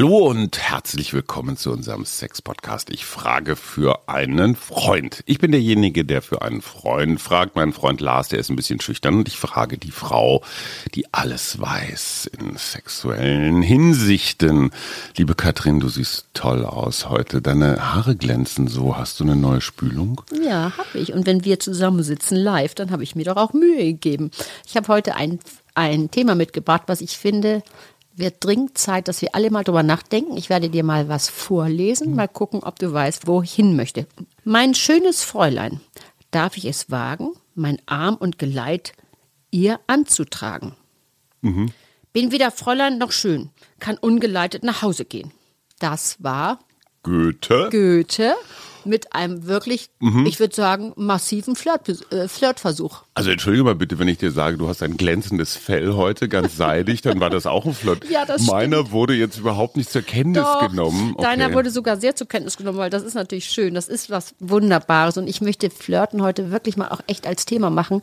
Hallo und herzlich willkommen zu unserem Sex-Podcast. Ich frage für einen Freund. Ich bin derjenige, der für einen Freund fragt. Mein Freund Lars, der ist ein bisschen schüchtern und ich frage die Frau, die alles weiß in sexuellen Hinsichten. Liebe Katrin, du siehst toll aus heute. Deine Haare glänzen so. Hast du eine neue Spülung? Ja, habe ich. Und wenn wir zusammensitzen live, dann habe ich mir doch auch Mühe gegeben. Ich habe heute ein, ein Thema mitgebracht, was ich finde, wird dringend Zeit, dass wir alle mal drüber nachdenken. Ich werde dir mal was vorlesen, mal gucken, ob du weißt, wo ich hin möchte. Mein schönes Fräulein, darf ich es wagen, mein Arm und Geleit ihr anzutragen? Mhm. Bin weder Fräulein noch schön, kann ungeleitet nach Hause gehen. Das war Goethe. Goethe mit einem wirklich, mhm. ich würde sagen, massiven Flirt, äh, Flirtversuch. Also entschuldige mal bitte, wenn ich dir sage, du hast ein glänzendes Fell heute, ganz seidig, dann war das auch ein Flirt. Ja, das Meiner stimmt. wurde jetzt überhaupt nicht zur Kenntnis Doch, genommen. Okay. Deiner wurde sogar sehr zur Kenntnis genommen, weil das ist natürlich schön. Das ist was Wunderbares. Und ich möchte Flirten heute wirklich mal auch echt als Thema machen,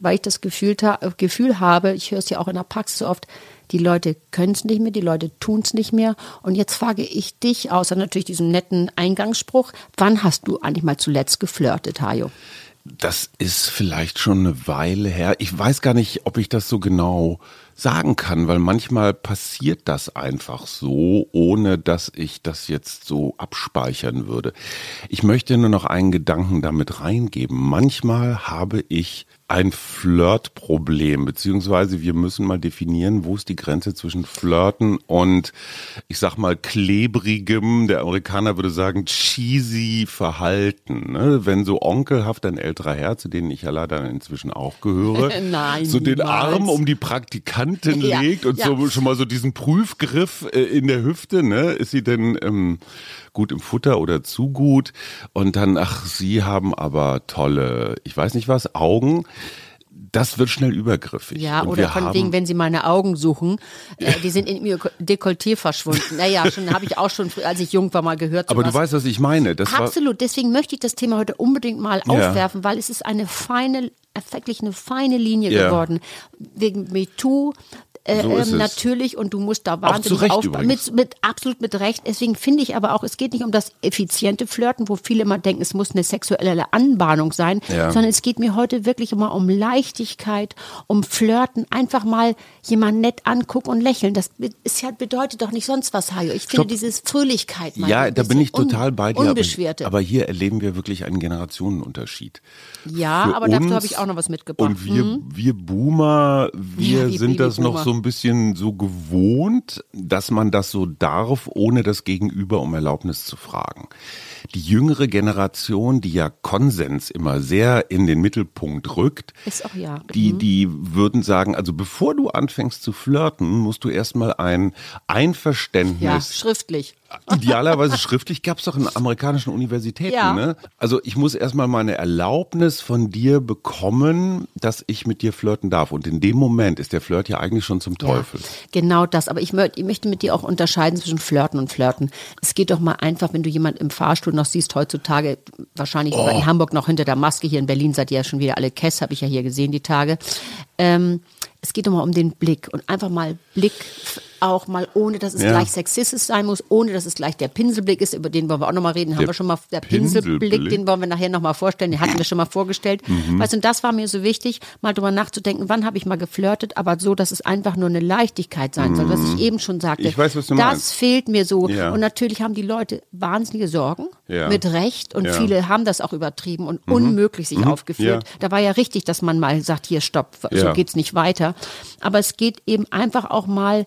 weil ich das Gefühl, Gefühl habe, ich höre es ja auch in der Praxis so oft, die Leute können es nicht mehr, die Leute tun es nicht mehr. Und jetzt frage ich dich, außer natürlich diesem netten Eingangsspruch, wann hast du eigentlich mal zuletzt geflirtet, Hajo? Das ist vielleicht schon eine Weile her. Ich weiß gar nicht, ob ich das so genau sagen kann, weil manchmal passiert das einfach so, ohne dass ich das jetzt so abspeichern würde. Ich möchte nur noch einen Gedanken damit reingeben. Manchmal habe ich ein Flirtproblem, beziehungsweise wir müssen mal definieren, wo ist die Grenze zwischen Flirten und, ich sag mal, klebrigem, der Amerikaner würde sagen, cheesy Verhalten. Ne? Wenn so onkelhaft ein älterer Herr, zu denen ich ja leider inzwischen auch gehöre, Nein, so den niemals. Arm um die Praktikantin Ja, legt und ja. so schon mal so diesen Prüfgriff äh, in der Hüfte, ne? Ist sie denn ähm, gut im Futter oder zu gut? Und dann, ach, sie haben aber tolle, ich weiß nicht was, Augen. Das wird schnell übergriffig. Ja, Und oder von wegen, wenn sie meine Augen suchen, äh, die sind in ihr Dekolleté verschwunden. Naja, schon habe ich auch schon, als ich jung war, mal gehört. Aber du weißt, was ich meine. Das Absolut, deswegen möchte ich das Thema heute unbedingt mal Ja. aufwerfen, weil es ist eine feine, wirklich eine feine Linie Ja. geworden. Wegen MeToo. Äh, So ähm, natürlich und du musst da wahnsinnig übrigens. Mit, mit absolut mit Recht. Deswegen finde ich aber auch, es geht nicht um das effiziente Flirten, wo viele immer denken, es muss eine sexuelle Anbahnung sein, Ja. sondern es geht mir heute wirklich immer um Leichtigkeit, um Flirten, einfach mal jemand nett angucken und lächeln. Das ist ja, bedeutet doch nicht sonst was, Hajo. Ich finde Stopp. dieses Fröhlichkeit mal ja, da bin ich total bei dir. Unbeschwerte. Aber, aber hier erleben wir wirklich einen Generationenunterschied. Ja, Für aber dazu habe ich auch noch was mitgebracht. Und wir, Mhm. wir Boomer, wir Ja, sind das noch so ein bisschen so gewohnt, dass man das so darf, ohne das Gegenüber um Erlaubnis zu fragen. Die jüngere Generation, die ja Konsens immer sehr in den Mittelpunkt rückt, Ist auch ja. die, die würden sagen, also bevor du anfängst zu flirten, musst du erstmal ein ja, Einverständnis schriftlich. Idealerweise schriftlich gab es doch in amerikanischen Universitäten. Ja. Ne? Also ich muss erstmal meine Erlaubnis von dir bekommen, dass ich mit dir flirten darf. Und in dem Moment ist der Flirt ja eigentlich schon zum Teufel. Ja, genau das. Aber ich, mö ich möchte mit dir auch unterscheiden zwischen Flirten und Flirten. Es geht doch mal einfach, wenn du jemand im Fahrstuhl noch siehst, heutzutage, wahrscheinlich Oh. in Hamburg noch hinter der Maske, hier in Berlin seid ihr ja schon wieder alle Kess, habe ich ja hier gesehen, die Tage. Ähm, es geht doch mal um den Blick und einfach mal Blick auch mal, ohne dass es Ja. gleich sexistisch sein muss, ohne dass es gleich der Pinselblick ist, über den wollen wir auch nochmal reden, haben Der wir schon mal, der Pinselblick, Pinselblick? den wollen wir nachher nochmal vorstellen, den hatten wir schon mal vorgestellt. Mhm. Weißt du, und das war mir so wichtig, mal drüber nachzudenken, wann habe ich mal geflirtet, aber so, dass es einfach nur eine Leichtigkeit sein soll, was ich eben schon sagte. Mhm. Ich weiß, was du das meinst. fehlt mir so. Ja. Und natürlich haben die Leute wahnsinnige Sorgen, Ja. mit Recht, und. Mhm. viele haben das auch übertrieben und unmöglich sich aufgeführt. Ja. Da war ja richtig, dass man mal sagt, hier, stopp, so geht's nicht weiter. Aber es geht eben einfach auch mal,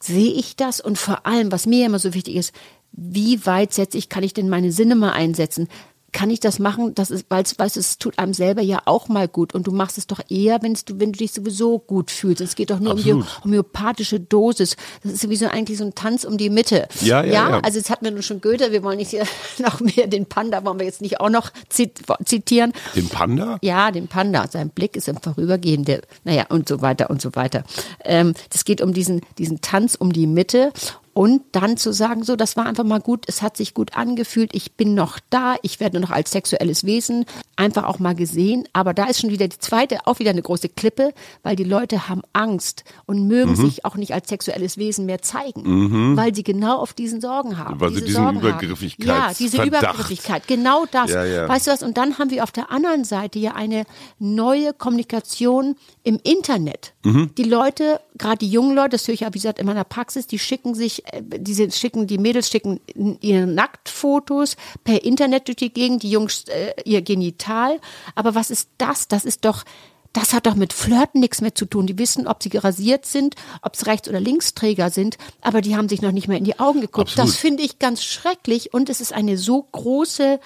sehe ich das und vor allem, was mir immer so wichtig ist, wie weit setze ich, kann ich denn meine Sinne mal einsetzen? Kann ich das machen, das ist, weil weißt du, es tut einem selber ja auch mal gut und du machst es doch eher, wenn du, wenn du dich sowieso gut fühlst. Es geht doch nur um die Absolut. homöopathische Dosis. Das ist sowieso eigentlich so ein Tanz um die Mitte. Ja, ja, ja. Also jetzt hatten wir nun schon Goethe, wir wollen nicht hier noch mehr den Panda, wollen wir jetzt nicht auch noch zit zitieren. Den Panda? Ja, den Panda. Sein Blick ist im Vorübergehen, der, naja, und so weiter und so weiter. Ähm, das geht um diesen, diesen Tanz um die Mitte. Und dann zu sagen, so, das war einfach mal gut, es hat sich gut angefühlt, ich bin noch da, ich werde noch als sexuelles Wesen einfach auch mal gesehen. Aber da ist schon wieder die zweite, auch wieder eine große Klippe, weil die Leute haben Angst und mögen mhm. sich auch nicht als sexuelles Wesen mehr zeigen, mhm. weil sie genau auf diesen Sorgen haben. Weil sie diesen Sorgen Übergriffigkeit Ja, diese Verdacht. Übergriffigkeit, genau das. Ja, ja. Weißt du was? Und dann haben wir auf der anderen Seite ja eine neue Kommunikation im Internet. Mhm. Die Leute, gerade die jungen Leute, das höre ich ja wie gesagt in meiner Praxis, die schicken sich, äh, die schicken, die Mädels schicken ihre Nacktfotos per Internet durch die Gegend, die Jungs äh, ihr Genital. Aber was ist das? Das ist doch das hat doch mit Flirten nichts mehr zu tun. Die wissen, ob sie gerasiert sind, ob sie Rechts- oder Linksträger sind, aber die haben sich noch nicht mehr in die Augen geguckt. Absolut. Das finde ich ganz schrecklich und es ist eine so große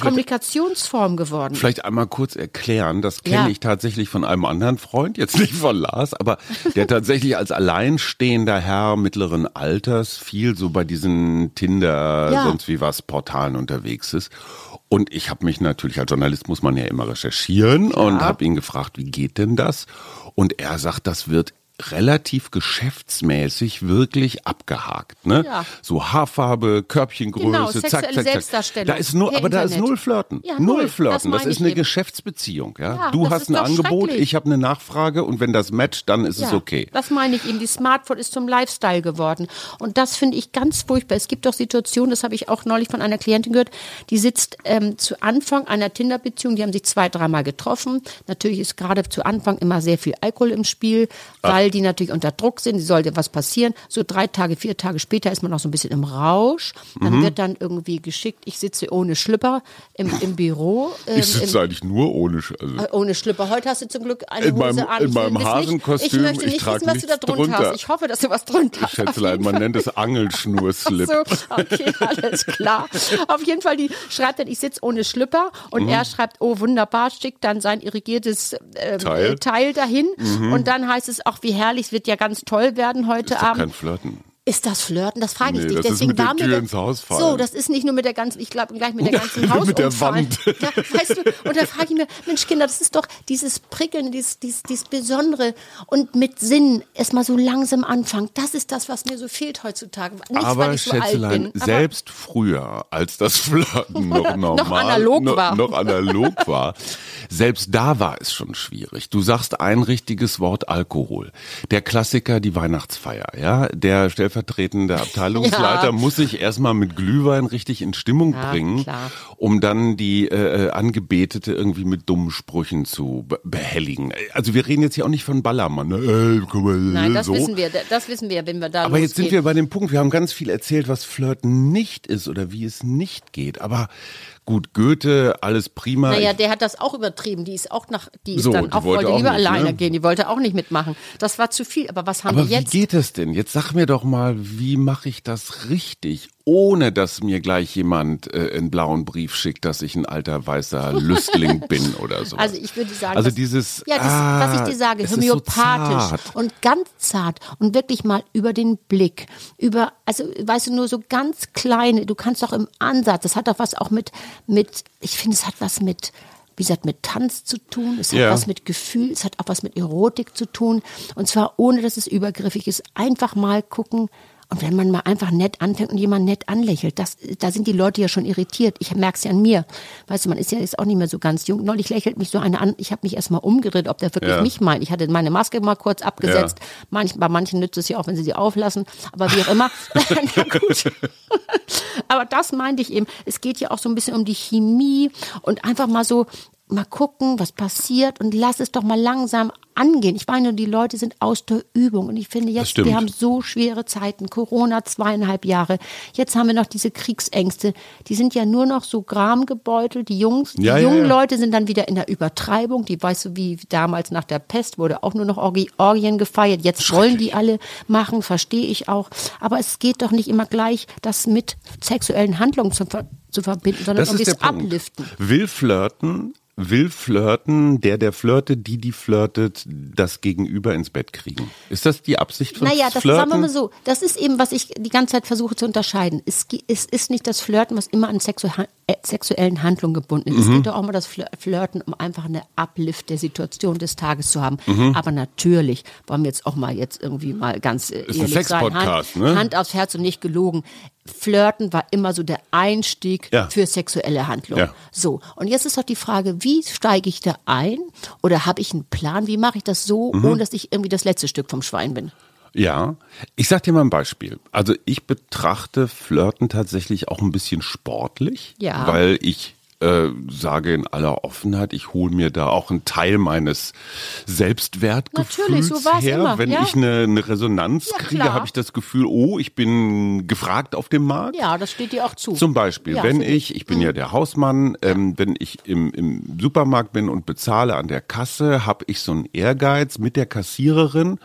Kommunikationsform geworden. Vielleicht einmal kurz erklären, das kenne ja. ich tatsächlich von einem anderen Freund, jetzt nicht von Lars, aber der tatsächlich als alleinstehender Herr mittleren Alters viel so bei diesen Tinder, ja. sonst wie was Portalen unterwegs ist. Und ich habe mich natürlich als Journalist muss man ja immer recherchieren ja. und habe ihn gefragt, wie geht denn das? Und er sagt, das wird relativ geschäftsmäßig wirklich abgehakt. Ne? Ja. So Haarfarbe, Körbchengröße, genau, zack, zack, zack. Da ist nur, aber da ist null Flirten. Ja, null, null Flirten. Das, das ist eine eben. Geschäftsbeziehung. Ja? ja du hast ein Angebot, ich habe eine Nachfrage und wenn das matcht, dann ist es okay. Das meine ich eben. Die Smartphone ist zum Lifestyle geworden. Und das finde ich ganz furchtbar. Es gibt doch Situationen, das habe ich auch neulich von einer Klientin gehört, die sitzt ähm, zu Anfang einer Tinder-Beziehung, die haben sich zwei, dreimal getroffen. Natürlich ist gerade zu Anfang immer sehr viel Alkohol im Spiel, weil weil die natürlich unter Druck sind, sollte was passieren. So drei Tage, vier Tage später ist man noch so ein bisschen im Rausch. Dann mhm. wird dann irgendwie geschickt, ich sitze ohne Schlüpper im, im Büro. Ähm, ich sitze eigentlich nur ohne Schlüpper. Also äh, ohne Schlüpper. Heute hast du zum Glück eine in Hose meinem, an. In meinem Hasenkostüm. Ich möchte nicht wissen, was du da drunter, drunter, hast. Ich hoffe, dass du was drunter hast. Ich schätze man nennt es Angelschnurslip. so, okay, alles klar. Auf jeden Fall, die schreibt dann, ich sitze ohne Schlüpper und mhm. er schreibt, oh wunderbar, schickt dann sein irrigiertes ähm, Teil. Teil dahin mhm. und dann heißt es auch, wie herrlich, es wird ja ganz toll werden heute Abend. Kein Flirten. Ist das Flirten? Das frage ich nee, dich. Das Deswegen ist mit war der Tür ins Haus fallen. So, das ist nicht nur mit der ganzen, ich glaube gleich mit der ganzen Haus. mit der Wand. Ja, weißt du, und da frage ich mir, Mensch Kinder, das ist doch dieses Prickeln, dieses, dieses, dieses Besondere und mit Sinn erstmal so langsam anfangen. Das ist das, was mir so fehlt heutzutage. Nicht, aber weil ich so Schätzelein, alt bin, selbst früher, als das Flirten noch normal, noch analog war, noch, analog war, selbst da war es schon schwierig. Du sagst ein richtiges Wort Alkohol. Der Klassiker, die Weihnachtsfeier, ja, der stellvertretende Abteilungsleiter ja. muss sich erstmal mit Glühwein richtig in Stimmung ja, bringen, klar. um dann die äh, äh, Angebetete irgendwie mit dummen Sprüchen zu behelligen. Also wir reden jetzt hier auch nicht von Ballermann. Ne? Äh, guck mal, Nein, das so. wissen wir, das wissen wir, wenn wir da Aber losgehen. jetzt sind wir bei dem Punkt, wir haben ganz viel erzählt, was Flirten nicht ist oder wie es nicht geht. Aber Gut, Goethe, alles prima. Naja, der hat das auch übertrieben. Die ist auch nach, die ist so, dann auch, wollte, wollte lieber nicht, alleine ne? gehen. Die wollte auch nicht mitmachen. Das war zu viel. Aber was haben Aber wir jetzt? Wie geht es denn? Jetzt sag mir doch mal, wie mache ich das richtig? ohne dass mir gleich jemand äh, einen blauen Brief schickt, dass ich ein alter weißer Lüstling bin oder so. Also ich würde sagen, also dieses, ja, das, ah, was ich dir sage, homöopathisch so und ganz zart und wirklich mal über den Blick, über, also weißt du, nur so ganz kleine, du kannst doch im Ansatz, das hat doch was auch mit, mit, ich finde, es hat was mit, wie gesagt, mit Tanz zu tun, es hat ja. was mit Gefühl, es hat auch was mit Erotik zu tun. Und zwar ohne, dass es übergriffig ist. Einfach mal gucken, und wenn man mal einfach nett anfängt und jemand nett anlächelt, das, da sind die Leute ja schon irritiert. Ich merke es ja an mir. Weißt du, man ist ja jetzt auch nicht mehr so ganz jung. Neulich lächelt mich so eine an. Ich habe mich erst mal umgedreht, ob der wirklich ja. mich meint. Ich hatte meine Maske mal kurz abgesetzt. Ja. Manch, bei manchen nützt es ja auch, wenn sie sie auflassen. Aber wie auch immer. Na gut. Aber das meinte ich eben. Es geht ja auch so ein bisschen um die Chemie und einfach mal so mal gucken, was passiert und lass es doch mal langsam angehen. Ich meine, die Leute sind aus der Übung und ich finde jetzt, wir haben so schwere Zeiten, Corona zweieinhalb Jahre. Jetzt haben wir noch diese Kriegsängste. Die sind ja nur noch so gramgebeutelt. Die Jungs, die ja, jungen ja, ja. Leute sind dann wieder in der Übertreibung. Die weißt du, wie damals nach der Pest wurde auch nur noch Orgien gefeiert. Jetzt wollen die alle machen, verstehe ich auch. Aber es geht doch nicht immer gleich, das mit sexuellen Handlungen zu, zu verbinden, sondern das um das Abliften. Will flirten will flirten, der, der flirtet, die, die flirtet, das Gegenüber ins Bett kriegen. Ist das die Absicht von naja, das Flirten? Naja, sagen wir mal so, das ist eben, was ich die ganze Zeit versuche zu unterscheiden. Es, es ist nicht das Flirten, was immer an äh, sexuellen Handlung gebunden ist. Es geht doch auch mal das Flir- Flirten, um einfach eine Uplift der Situation des Tages zu haben. Aber natürlich wollen wir jetzt auch mal jetzt irgendwie mal ganz äh, Ist ein ehrlich sein. Sex-Podcast, Hand, ne? Hand aufs Herz und nicht gelogen. Flirten war immer so der Einstieg Ja. für sexuelle Handlung. Ja. So, und jetzt ist doch die Frage, wie steige ich da ein? Oder habe ich einen Plan? Wie mache ich das so, Mhm. ohne dass ich irgendwie das letzte Stück vom Schwein bin? Ja, ich sag dir mal ein Beispiel. Also ich betrachte Flirten tatsächlich auch ein bisschen sportlich, Ja. weil ich äh, sage in aller Offenheit, ich hole mir da auch einen Teil meines Selbstwertgefühls so her. immer, Wenn ja. ich eine, eine Resonanz Ja, kriege, habe ich das Gefühl, oh, ich bin gefragt auf dem Markt. Ja, das steht dir auch zu. Zum Beispiel, Ja, wenn Mhm. ich, ich bin ja der Hausmann, ähm, wenn ich im, im Supermarkt bin und bezahle an der Kasse, habe ich so einen Ehrgeiz mit der Kassiererin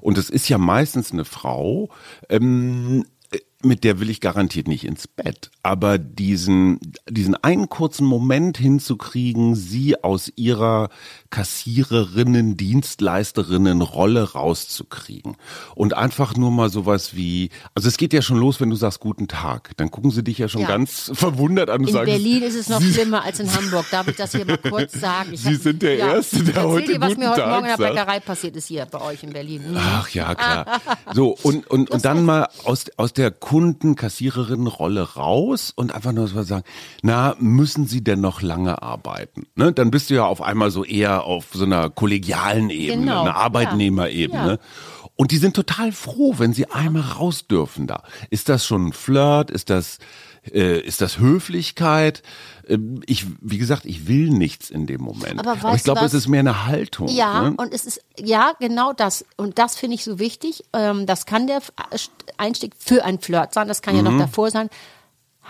und es ist ja meistens eine Frau, ähm, äh, mit der will ich garantiert nicht ins Bett. Aber diesen, diesen einen kurzen Moment hinzukriegen, sie aus ihrer Kassiererinnen, Dienstleisterinnen Rolle rauszukriegen. Und einfach nur mal sowas wie, also es geht ja schon los, wenn du sagst Guten Tag. Dann gucken sie dich ja schon Ja. ganz verwundert an und In sagen, Berlin ist es noch Sie, schlimmer als in Hamburg. Darf ich das hier mal kurz sagen? Ich Sie sind der Erste, der heute dir, was guten mir heute Tag Morgen in der sagt. Bäckerei passiert ist hier bei euch in Berlin. Ach ja, klar. So, und, und, und dann mal aus, aus der Kunden-Kassiererinnen-Rolle raus und einfach nur so sagen, na, müssen Sie denn noch lange arbeiten? Ne? Dann bist du ja auf einmal so eher auf so einer kollegialen Ebene, Genau, einer ja. Arbeitnehmerebene. Ja. Und die sind total froh, wenn sie einmal raus dürfen da. Ist das schon ein Flirt? Ist das, äh, ist das Höflichkeit? Ähm, Ich, wie gesagt, ich will nichts in dem Moment. Aber ich weißt du glaube, es ist mehr eine Haltung. Ja, ne? und es ist, ja, genau das. Und das finde ich so wichtig. Ähm, das kann der Einstieg für ein Flirt sein. Das kann ja Mhm. noch davor sein.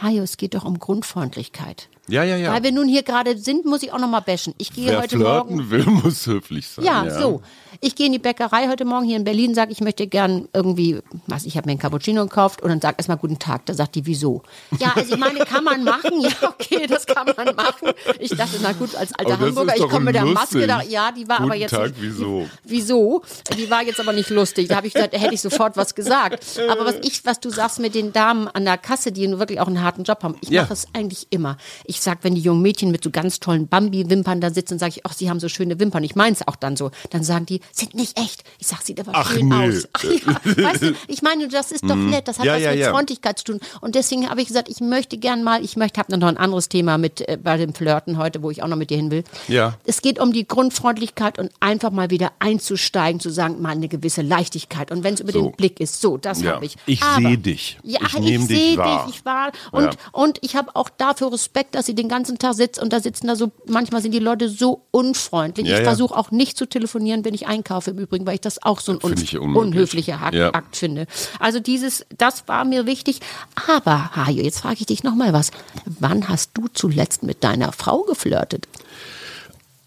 Hajo, es geht doch um Grundfreundlichkeit. Ja, ja, ja. Weil wir nun hier gerade sind, muss ich auch noch mal bashen. Ich gehe Wer heute flirten Morgen. will, muss höflich sein. Ja, so. Ich gehe in die Bäckerei heute Morgen hier in Berlin, sage, ich möchte gern irgendwie, was, ich habe mir einen Cappuccino gekauft und dann sag erstmal guten Tag. Da sagt die, wieso? Ja, also ich meine, kann man machen. Ja, okay, das kann man machen. Ich dachte, na gut, als alter Aber Hamburger, ich komme mit der Maske da. Ja, die war aber Guten jetzt. Tag, nicht, wieso? Wieso? Die war jetzt aber nicht lustig. Da habe ich da hätte ich sofort was gesagt. Aber was ich, was du sagst mit den Damen an der Kasse, die wirklich auch einen harten Job haben, ich Ja. mache es eigentlich immer. Ich sag, wenn die jungen Mädchen mit so ganz tollen Bambi-Wimpern da sitzen, sage ich, ach, sie haben so schöne Wimpern. Ich meine es auch dann so. Dann sagen die, sind nicht echt. Ich sag, sieht aber Ach, schön nee. aus. Ach, ja, weißt du, ich meine, das ist doch nett. Das hat Mhm. Ja, was ja, mit. Freundlichkeit zu tun. Und deswegen habe ich gesagt, ich möchte gern mal, ich möchte, habe noch ein anderes Thema mit äh, bei dem Flirten heute, wo ich auch noch mit dir hin will. Ja. Es geht um die Grundfreundlichkeit und einfach mal wieder einzusteigen, zu sagen, mal eine gewisse Leichtigkeit. Und wenn es über So. den Blick ist, so, das habe ich. Ich Aber- seh dich. Ja, Ich ich, dich sehe wahr. dich, ich war. Und, und ich habe auch dafür Respekt, dass sie den ganzen Tag sitzt und da sitzen da so, manchmal sind die Leute so unfreundlich. Ich versuche auch nicht zu telefonieren, wenn ich einkaufe im Übrigen, weil ich das auch so ein un unhöflicher Akt, Ja. Akt finde. Also dieses, das war mir wichtig. Aber, Hajo, jetzt frage ich dich noch mal was. Wann hast du zuletzt mit deiner Frau geflirtet?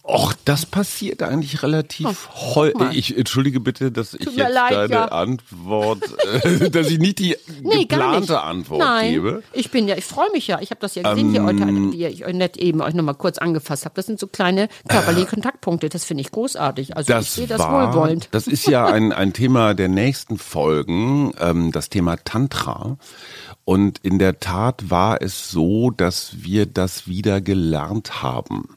Och, das passiert eigentlich relativ häufig. mal. Ich entschuldige bitte, dass ich Tut mir jetzt leid, deine ja. Antwort, äh, dass ich nicht die Nee, gar nicht. geplante Antwort Nein, gebe. ich bin ja, ich freue mich ja. Ich habe das ja gesehen hier heute, wie ich euch nett eben euch nochmal kurz angefasst habe. Das sind so kleine körperliche Kontaktpunkte. Das finde ich großartig. Also ich Das sehe das war, wohlwollend. das ist ja ein, ein Thema der nächsten Folgen, ähm, das Thema Tantra. Und in der Tat war es so, dass wir das wieder gelernt haben.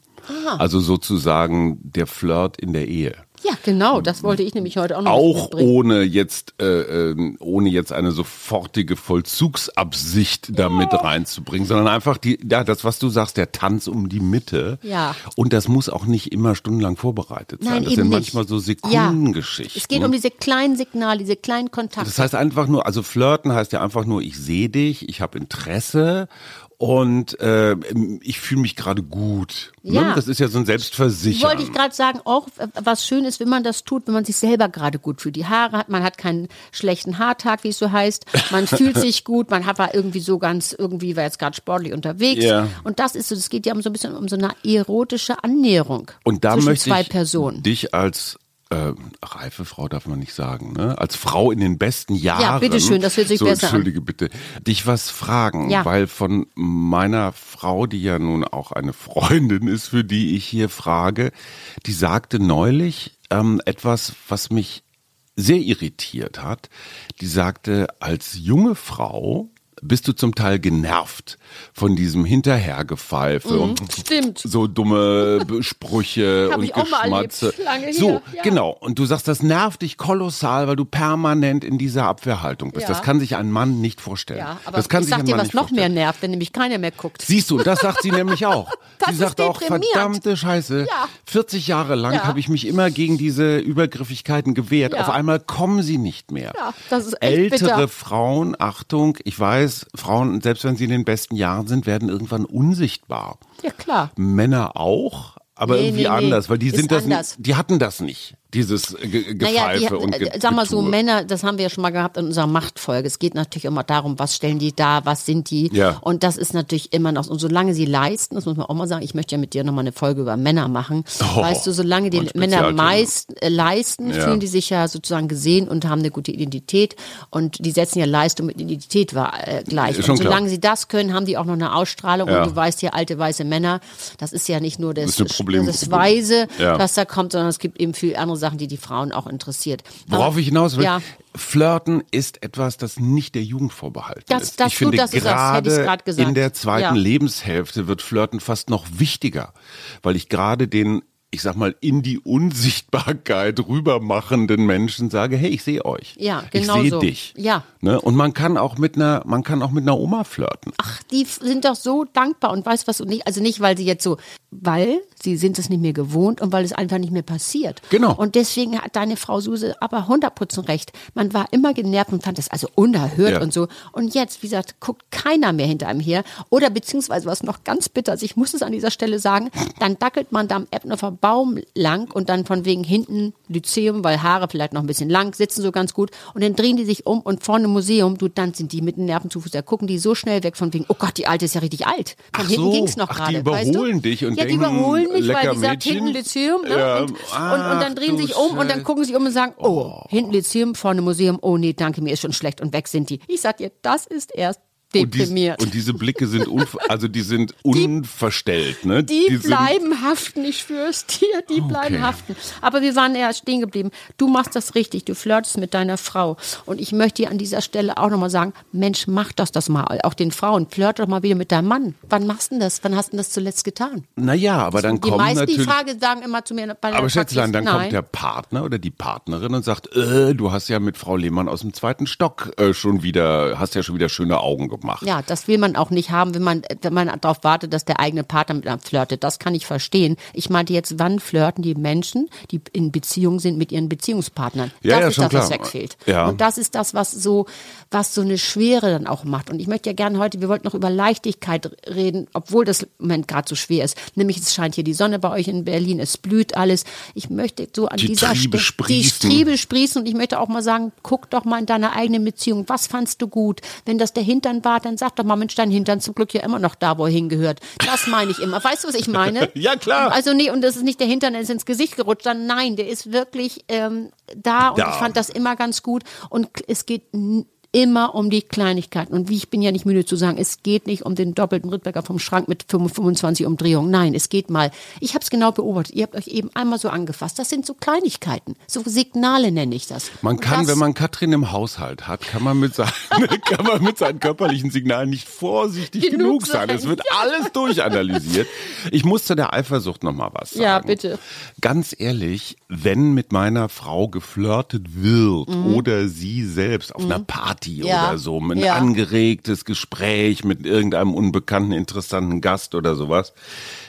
Also sozusagen der Flirt in der Ehe. Ja, genau. Das wollte ich nämlich heute auch noch Auch ohne jetzt, äh, ähm, ohne jetzt eine sofortige Vollzugsabsicht damit reinzubringen, sondern einfach die, ja, das, was du sagst, der Tanz um die Mitte. Ja. Und das muss auch nicht immer stundenlang vorbereitet sein. Nein, das eben sind nicht. manchmal so Ja. Sekundengeschichten. Es geht um diese kleinen Signale, diese kleinen Kontakte. Das heißt einfach nur, also flirten heißt ja einfach nur, ich sehe dich, ich habe Interesse und äh, ich fühle mich gerade gut. Ja. Ne? Das ist ja so ein Selbstversichern. Wollte ich gerade sagen, auch äh, was schön ist, wenn man das tut, wenn man sich selber gerade gut fühlt. Die Haare hat, man hat keinen schlechten Haartag, wie es so heißt. Man fühlt sich gut, man hat war irgendwie so ganz, irgendwie war jetzt gerade sportlich unterwegs. Ja. Und das ist so, es geht ja um so ein bisschen um so eine erotische Annäherung Und da zwischen möchte zwei ich Personen. dich als äh, reife Frau darf man nicht sagen, ne? Als Frau in den besten Jahren. bitteschön, das hört sich so, besser an. Entschuldige bitte. Dich was fragen, Ja. weil von meiner Frau, die ja nun auch eine Freundin ist, für die ich hier frage, die sagte neulich ähm, etwas, was mich sehr irritiert hat. Die sagte, als junge Frau bist du zum Teil genervt von diesem Hinterhergepfeife Mhm, und stimmt. so dumme Sprüche und Geschmatze. so, ja. genau. Und du sagst, das nervt dich kolossal, weil du permanent in dieser Abwehrhaltung bist. Ja. Das kann sich ein Mann nicht vorstellen. Ja, aber das kann ich sich sag dir, was noch vorstellen. mehr nervt, wenn nämlich keiner mehr guckt. Siehst du, das sagt sie nämlich auch. Das sie sagt auch, deprimiert. verdammte Scheiße, Ja. 40 Jahre lang habe ich mich immer gegen diese Übergriffigkeiten gewehrt. Auf einmal kommen sie nicht mehr. Ältere bitter. Frauen, Achtung, ich weiß, Frauen, selbst wenn sie in den besten Jahren sind, werden irgendwann unsichtbar. Ja, klar. Männer auch, aber Nee, irgendwie nee, nee. anders, weil die Ist sind das, anders. die hatten das nicht, dieses äh, Ge Naja, Gepfeife die, und Ge äh, sag mal so, Getue. Männer, das haben wir ja schon mal gehabt in unserer Machtfolge. Es geht natürlich immer darum, was stellen die da, was sind die. Ja. Und das ist natürlich immer noch, und solange sie leisten, das muss man auch mal sagen, ich möchte ja mit dir nochmal eine Folge über Männer machen. Oh, weißt du, solange die Männer meist äh, leisten, Ja. fühlen die sich ja sozusagen gesehen und haben eine gute Identität. Und die setzen ja Leistung mit Identität äh, gleich. Ist schon Und solange klar. sie das können, haben die auch noch eine Ausstrahlung. Ja. Und du weißt ja, alte weiße Männer, das ist ja nicht nur das, Das das Weise, was da kommt, sondern es gibt eben viele andere Sachen, die die Frauen auch interessiert. Worauf Aber- ich hinaus will, Ja. Flirten ist etwas, das nicht der Jugend vorbehalten Das- ist. das ich finde, ich's gerade in der zweiten Ja. Lebenshälfte wird Flirten fast noch wichtiger, weil ich gerade den ich sag mal, in die Unsichtbarkeit rübermachenden Menschen sage, hey, ich sehe euch. Ja, genau Ich sehe so. dich. Ja. Ne? Und man kann auch mit einer, man kann auch mit einer Oma flirten. Ach, die sind doch so dankbar und weiß was und nicht, also nicht, weil sie jetzt so, weil sie sind es nicht mehr gewohnt und weil es einfach nicht mehr passiert. Genau. Und deswegen hat deine Frau Suse aber 100% recht. Man war immer genervt und fand das also unerhört Ja. und so. Und jetzt, wie gesagt, guckt keiner mehr hinter einem her. Oder beziehungsweise was noch ganz bitter ist, ich muss es an dieser Stelle sagen, dann dackelt man da am Eppnerfer Baum lang und dann von wegen hinten Lyzeum, weil Haare vielleicht noch ein bisschen lang, sitzen so ganz gut und dann drehen die sich um und vorne Museum, du, dann sind die mit dem Nervenzufuß, da gucken die so schnell weg von wegen, oh Gott, die Alte ist ja richtig alt. Von Ach hinten so. ging's noch Ach, die gerade. weißt du? überholen dich und Ja, die denken, überholen mich, weil die sagt, hinten Lyzeum, ne? Ja. Und, und, und dann drehen sich um und dann Scheiße. gucken sie um und sagen, oh, hinten Lyzeum, vorne Museum, oh nee, danke, mir ist schon schlecht und weg sind die. Ich sag dir, das ist erst Und, dies, deprimiert. und diese Blicke sind also die sind unverstellt, ne? Die, sind- bleiben haften, ich schwör's dir, die bleiben haften. Aber wir waren ja stehen geblieben. Du machst das richtig, du flirtest mit deiner Frau. Und ich möchte dir an dieser Stelle auch nochmal sagen, Mensch, mach das das mal. Auch den Frauen, flirt doch mal wieder mit deinem Mann. Wann machst du denn das? Wann hast du das zuletzt getan? Naja, aber dann die kommen meisten, die natürlich Frage sagen immer zu mir bei Aber Schätzlein, dann Praxis, kommt der Partner oder die Partnerin und sagt, äh, du hast ja mit Frau Lehmann aus dem zweiten Stock äh, schon wieder, hast ja schon wieder schöne Augen gemacht. Ja, das will man auch nicht haben, wenn man, wenn man darauf wartet, dass der eigene Partner mit einem flirtet. Das kann ich verstehen. Ich meinte jetzt, wann flirten die Menschen, die in Beziehung sind mit ihren Beziehungspartnern? Ja, das ja, ist schon das, was klar. wegfehlt. Ja. Und das ist das, was so, was so eine Schwere dann auch macht. Und ich möchte ja gerne heute, wir wollten noch über Leichtigkeit reden, obwohl das im Moment gerade so schwer ist. Nämlich es scheint hier die Sonne bei euch in Berlin, es blüht alles. Ich möchte so an Die dieser Triebe Stelle, sprießen. die Triebe sprießen und ich möchte auch mal sagen, guck doch mal in deiner eigenen Beziehung, was fandst du gut? Wenn das der Hintern war, dann sag doch mal, Mensch, dein Hintern zum Glück ja immer noch da, wo er hingehört. Das meine ich immer. Weißt du, was ich meine? Ja, klar. Also nee, und das ist nicht der Hintern, der ist ins Gesicht gerutscht, dann nein, der ist wirklich ähm, da und Da. ich fand das immer ganz gut und es geht immer um die Kleinigkeiten. Und wie ich bin ja nicht müde zu sagen, es geht nicht um den doppelten Rittberger vom Schrank mit 25 Umdrehungen. Nein, es geht mal. Ich habe es genau beobachtet. Ihr habt euch eben einmal so angefasst. Das sind so Kleinigkeiten. So Signale nenne ich das. Man Und kann, das, wenn man Katrin im Haushalt hat, kann man mit seinen, kann man mit seinen körperlichen Signalen nicht vorsichtig genug, Genug sein. Es wird alles durchanalysiert. Ich muss zu der Eifersucht noch mal was sagen. Ja, bitte. Ganz ehrlich, wenn mit meiner Frau geflirtet wird oder sie selbst auf einer Party Mhm. Ja. oder so, ein Ja. angeregtes Gespräch mit irgendeinem unbekannten, interessanten Gast oder sowas,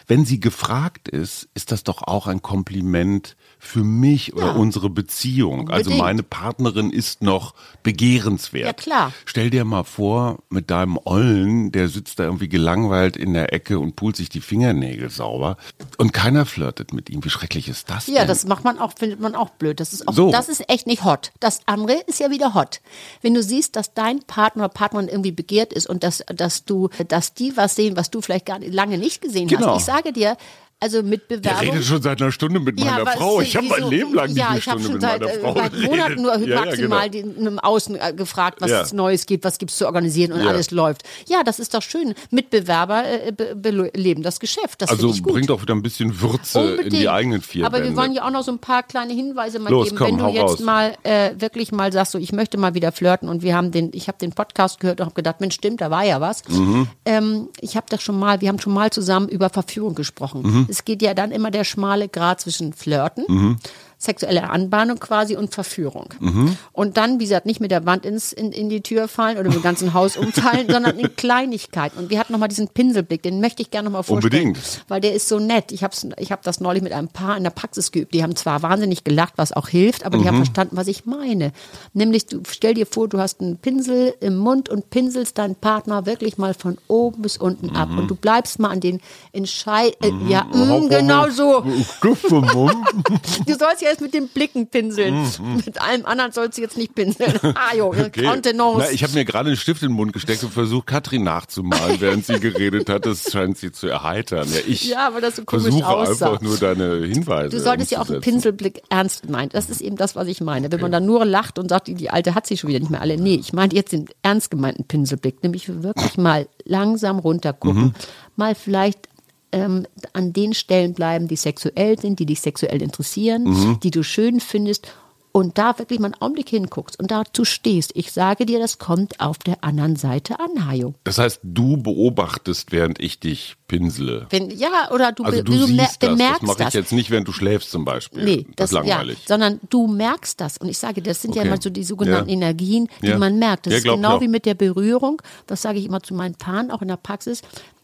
wenn sie gefragt ist, ist das doch auch ein Kompliment für mich oder Ja. unsere Beziehung. Also Unbedingt. meine Partnerin ist noch begehrenswert. Ja, klar. Stell dir mal vor, mit deinem Ollen, der sitzt da irgendwie gelangweilt in der Ecke und pult sich die Fingernägel sauber und keiner flirtet mit ihm. Wie schrecklich ist das Ja, denn? das macht man auch, findet man auch blöd. Das ist auch, So. das ist echt nicht hot. Das andere ist ja wieder hot. Wenn du siehst, dass dein Partner oder Partnerin irgendwie begehrt ist und dass, dass du, dass die was sehen, was du vielleicht gar nicht, lange nicht gesehen Genau. hast. Ich sage dir, Also mit Der Bewerbung. redet schon seit einer Stunde mit meiner was Frau. Ich habe mein so- Leben lang nicht ja, eine ich habe Stunde schon mit seit, meiner äh, Frau seit. Monaten nur Ja, ja, maximal genau. den, im Außen äh, gefragt, was Ja. es Neues gibt, was gibt's zu organisieren und Ja. alles läuft. Ja, das ist doch schön. Mitbewerber äh, be beleben das Geschäft. Das Also bringt auch wieder ein bisschen Würze in die Unbedingt. eigenen vier Aber Wände. wir wollen ja auch noch so ein paar kleine Hinweise mal Los, geben. komm, Wenn du jetzt raus. mal äh, wirklich mal sagst, so ich möchte mal wieder flirten und wir haben den, ich habe den Podcast gehört und habe gedacht, Mensch, stimmt, da war ja was. Mhm. Ähm, ich habe das schon mal, wir haben schon mal zusammen über Verführung gesprochen. Mhm. Es geht ja dann immer der schmale Grad zwischen Flirten. Sexuelle Anbahnung quasi und Verführung. Mhm. Und dann, wie gesagt, nicht mit der Wand ins, in, in die Tür fallen oder mit dem ganzen Haus umfallen, sondern in Kleinigkeiten. Und wir hatten nochmal diesen Pinselblick, den möchte ich gerne nochmal vorstellen. Unbedingt. Weil der ist so nett. Ich habe ich hab das neulich mit einem Paar in der Praxis geübt. Die haben zwar wahnsinnig gelacht, was auch hilft, aber die Mhm. haben verstanden, was ich meine. Nämlich, du stell dir vor, du hast einen Pinsel im Mund und pinselst deinen Partner wirklich mal von oben bis unten ab. Mhm. Und du bleibst mal an den Entscheid... Äh, ja, mm, genau so. Du sollst ja jetzt mit den Blicken pinseln. Mit allem anderen sollst du jetzt nicht pinseln. Ah, jo. Okay. Contenance. Na, ich habe mir gerade einen Stift in den Mund gesteckt und versucht, Katrin nachzumalen, während sie geredet hat. Das scheint sie zu erheitern. Ja, ich Ja, weil das so komisch versuche aussah. einfach nur deine Hinweise. Du solltest ja auch einen. Pinselblick ernst gemeint. Das ist eben das, was ich meine. Wenn man dann nur lacht und sagt, die, die Alte hat sie schon wieder nicht mehr alle. Nee, ich meine jetzt den ernst gemeinten Pinselblick. Nämlich wirklich mal langsam runtergucken. Mhm. Mal vielleicht ähm, an den Stellen bleiben, die sexuell sind, die dich sexuell interessieren, Mhm. die du schön findest. Und da wirklich mal einen Augenblick hinguckst und dazu stehst. Ich sage dir, das kommt auf der anderen Seite an, Hajo. Das heißt, du beobachtest, während ich dich pinsele. Wenn, ja, oder du, Also du, du siehst das. Das bemerkst mache ich jetzt nicht, während du schläfst zum Beispiel. Nee, das, das, ist langweilig. Ja, sondern du merkst das. Und ich sage, das sind ja Okay. immer so die sogenannten Ja. Energien, die Ja. man merkt. Das Ja, ist genau wie mit der Berührung. Das sage ich immer zu meinen Paaren, auch in der Praxis.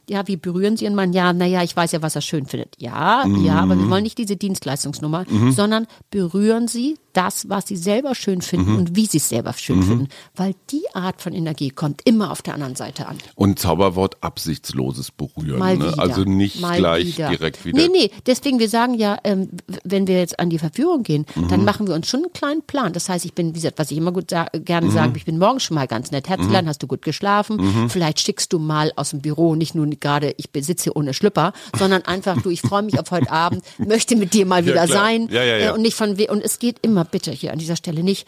Ja, wie berühren Sie ihren Mann? Ja, naja, ich weiß ja, was er schön findet. Ja, ja, aber Mhm. wir wollen nicht diese Dienstleistungsnummer, sondern berühren Sie das, was Sie selber schön finden Mhm. und wie Sie es selber schön finden. Weil die Art von Energie kommt immer auf der anderen Seite an. Und Zauberwort absichtsloses Berühren. Mal ne? wieder. Also nicht mal gleich wieder. direkt wieder. Nee, nee, deswegen, wir sagen ja, ähm, wenn wir jetzt an die Verführung gehen, Mhm. dann machen wir uns schon einen kleinen Plan. Das heißt, ich bin, wie gesagt, was ich immer gut sa gerne Mhm. sage, ich bin morgens schon mal ganz nett. Herzlein, hast du gut geschlafen? Vielleicht schickst du mal aus dem Büro, nicht nur gerade, ich sitze hier ohne Schlüpper, sondern einfach, du, ich freue mich auf heute Abend, möchte mit dir mal Ja, wieder klar. sein. Ja, ja, ja. Äh, Und nicht von und es geht immer bitte hier an dieser Stelle nicht.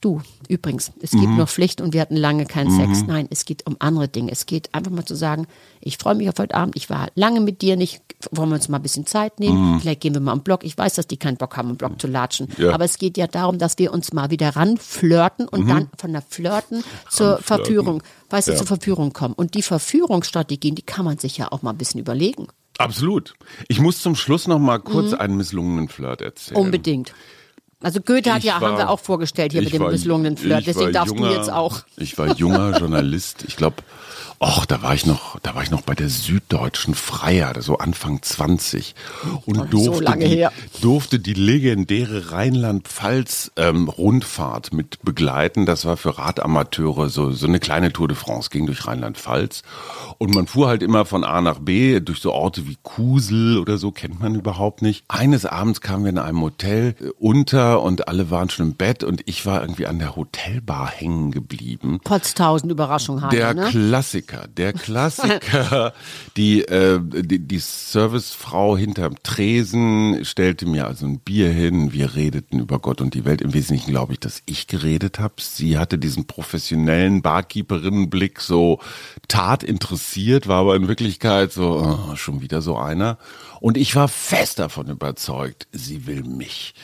Du, übrigens, es Mhm. gibt noch Pflicht und wir hatten lange keinen Sex. Nein, es geht um andere Dinge. Es geht einfach mal zu sagen, ich freue mich auf heute Abend, ich war lange mit dir nicht, wollen wir uns mal ein bisschen Zeit nehmen, vielleicht gehen wir mal am Block. Ich weiß, dass die keinen Bock haben, am Block zu latschen. Mhm. Ja. Aber es geht ja darum, dass wir uns mal wieder ranflirten und dann von der Flirten zur Ranflirten. Verführung, weißt du, Ja. zur Verführung kommen. Und die Verführungsstrategien, die kann man sich ja auch mal ein bisschen überlegen. Absolut. Ich muss zum Schluss noch mal kurz einen misslungenen Flirt erzählen. Unbedingt. Also Goethe hat Ich ja, war- haben wir auch vorgestellt hier mit dem war- misslungenen Flirt. Deswegen darfst junger- du jetzt auch. Ich war junger Journalist. Ich glaube, ach, da war ich noch, da war ich noch bei der Süddeutschen Freier, so Anfang 20 und so durfte lange die, her. durfte die legendäre Rheinland-Pfalz ähm, Rundfahrt mit begleiten. Das war für Radamateure so so eine kleine Tour de France, ging durch Rheinland-Pfalz und man fuhr halt immer von A nach B durch so Orte wie Kusel oder so kennt man überhaupt nicht. Eines Abends kamen wir in einem Hotel äh, und alle waren schon im Bett und ich war irgendwie an der Hotelbar hängen geblieben. Potztausend Überraschung haben, Der ne? Klassiker, der Klassiker. die, äh, die, die Servicefrau hinterm Tresen stellte mir also ein Bier hin. Wir redeten über Gott und die Welt. Im Wesentlichen glaube ich, dass ich geredet habe. Sie hatte diesen professionellen Barkeeperinnenblick so tat interessiert, war aber in Wirklichkeit so oh, schon wieder so einer. Und ich war fest davon überzeugt, sie will mich.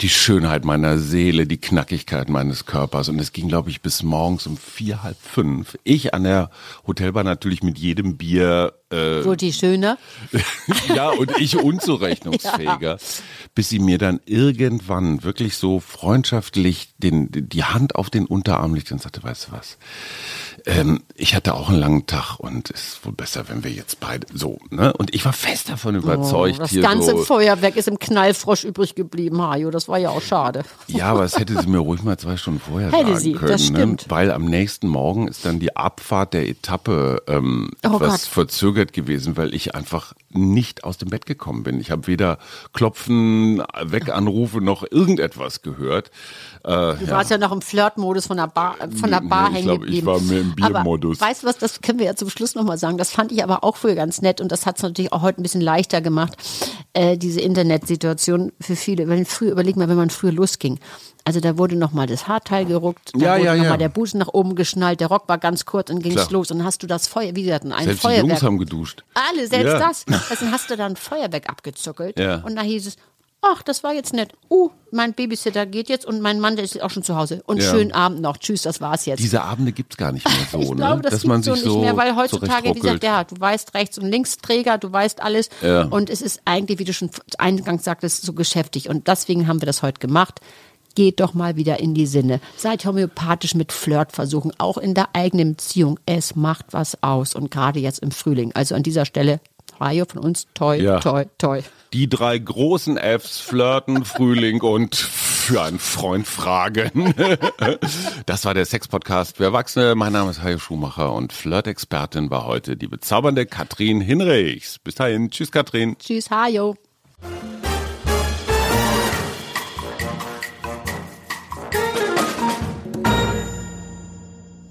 Die Schönheit meiner Seele, die Knackigkeit meines Körpers. Und es ging, glaube ich, bis morgens um vier, halb fünf. Ich an der Hotelbar natürlich mit jedem Bier äh, Wurde die schöner? ja, und ich unzurechnungsfähiger, bis sie mir dann irgendwann wirklich so freundschaftlich den, die Hand auf den Unterarm legte und sagte, weißt du was, ähm, ich hatte auch einen langen Tag und es ist wohl besser, wenn wir jetzt beide so, ne? Und ich war fest davon überzeugt, Oh, das hier ganze so, Feuerwerk ist im Knallfrosch übrig geblieben, Hajo. Das war ja auch schade. Ja, aber es hätte sie mir ruhig mal zwei Stunden vorher Hätte sagen sie, können. das stimmt. Ne? Weil am nächsten Morgen ist dann die Abfahrt der Etappe ähm, Oh etwas Gott. verzögert gewesen, weil ich einfach nicht aus dem Bett gekommen bin. Ich habe weder Klopfen, Weganrufe noch irgendetwas gehört. Äh, Du warst ja noch im Flirtmodus von der Bar, von der Bar ich hängen glaube, ich geblieben. war mir im Biermodus. Aber weißt du was, das können wir ja zum Schluss nochmal sagen. Das fand ich aber auch früher ganz nett und das hat es natürlich auch heute ein bisschen leichter gemacht, äh, diese Internetsituation für viele. Wenn früher, überleg mal, wenn man früher losging. Also da wurde nochmal das Haarteil geruckt, da Ja, wurde ja, nochmal ja. der Busen nach oben geschnallt, der Rock war ganz kurz und ging es los. Und dann hast du das Feuer, wie gesagt, ein Selbst die Feuerwerk. Jungs haben geduscht. Alle, selbst das. Also dann hast du dann Feuerwerk abgezuckelt. Und da hieß es, ach, das war jetzt nett. Uh, mein Babysitter geht jetzt und mein Mann, der ist auch schon zu Hause. Und Ja. schönen Abend noch. Tschüss, das war's jetzt. Diese Abende gibt's gar nicht mehr so, ich ne? glaube, das Dass man so sich nicht so mehr, weil heutzutage, wie gesagt, ja, du weißt rechts und linksträger, du weißt alles. Ja. Und es ist eigentlich, wie du schon eingangs sagtest, so geschäftig. Und deswegen haben wir das heute gemacht. Geht doch mal wieder in die Sinne. Seid homöopathisch mit Flirtversuchen, auch in der eigenen Beziehung. Es macht was aus. Und gerade jetzt im Frühling. Also an dieser Stelle, Rayo von uns, toi, Ja. toi, toi. Die drei großen Fs, Flirten, Frühling und für einen Freund fragen. Das war der Sex-Podcast für Erwachsene. Mein Name ist Hajo Schumacher und Flirt-Expertin war heute die bezaubernde Katrin Hinrichs. Bis dahin. Tschüss, Katrin. Tschüss, Hajo.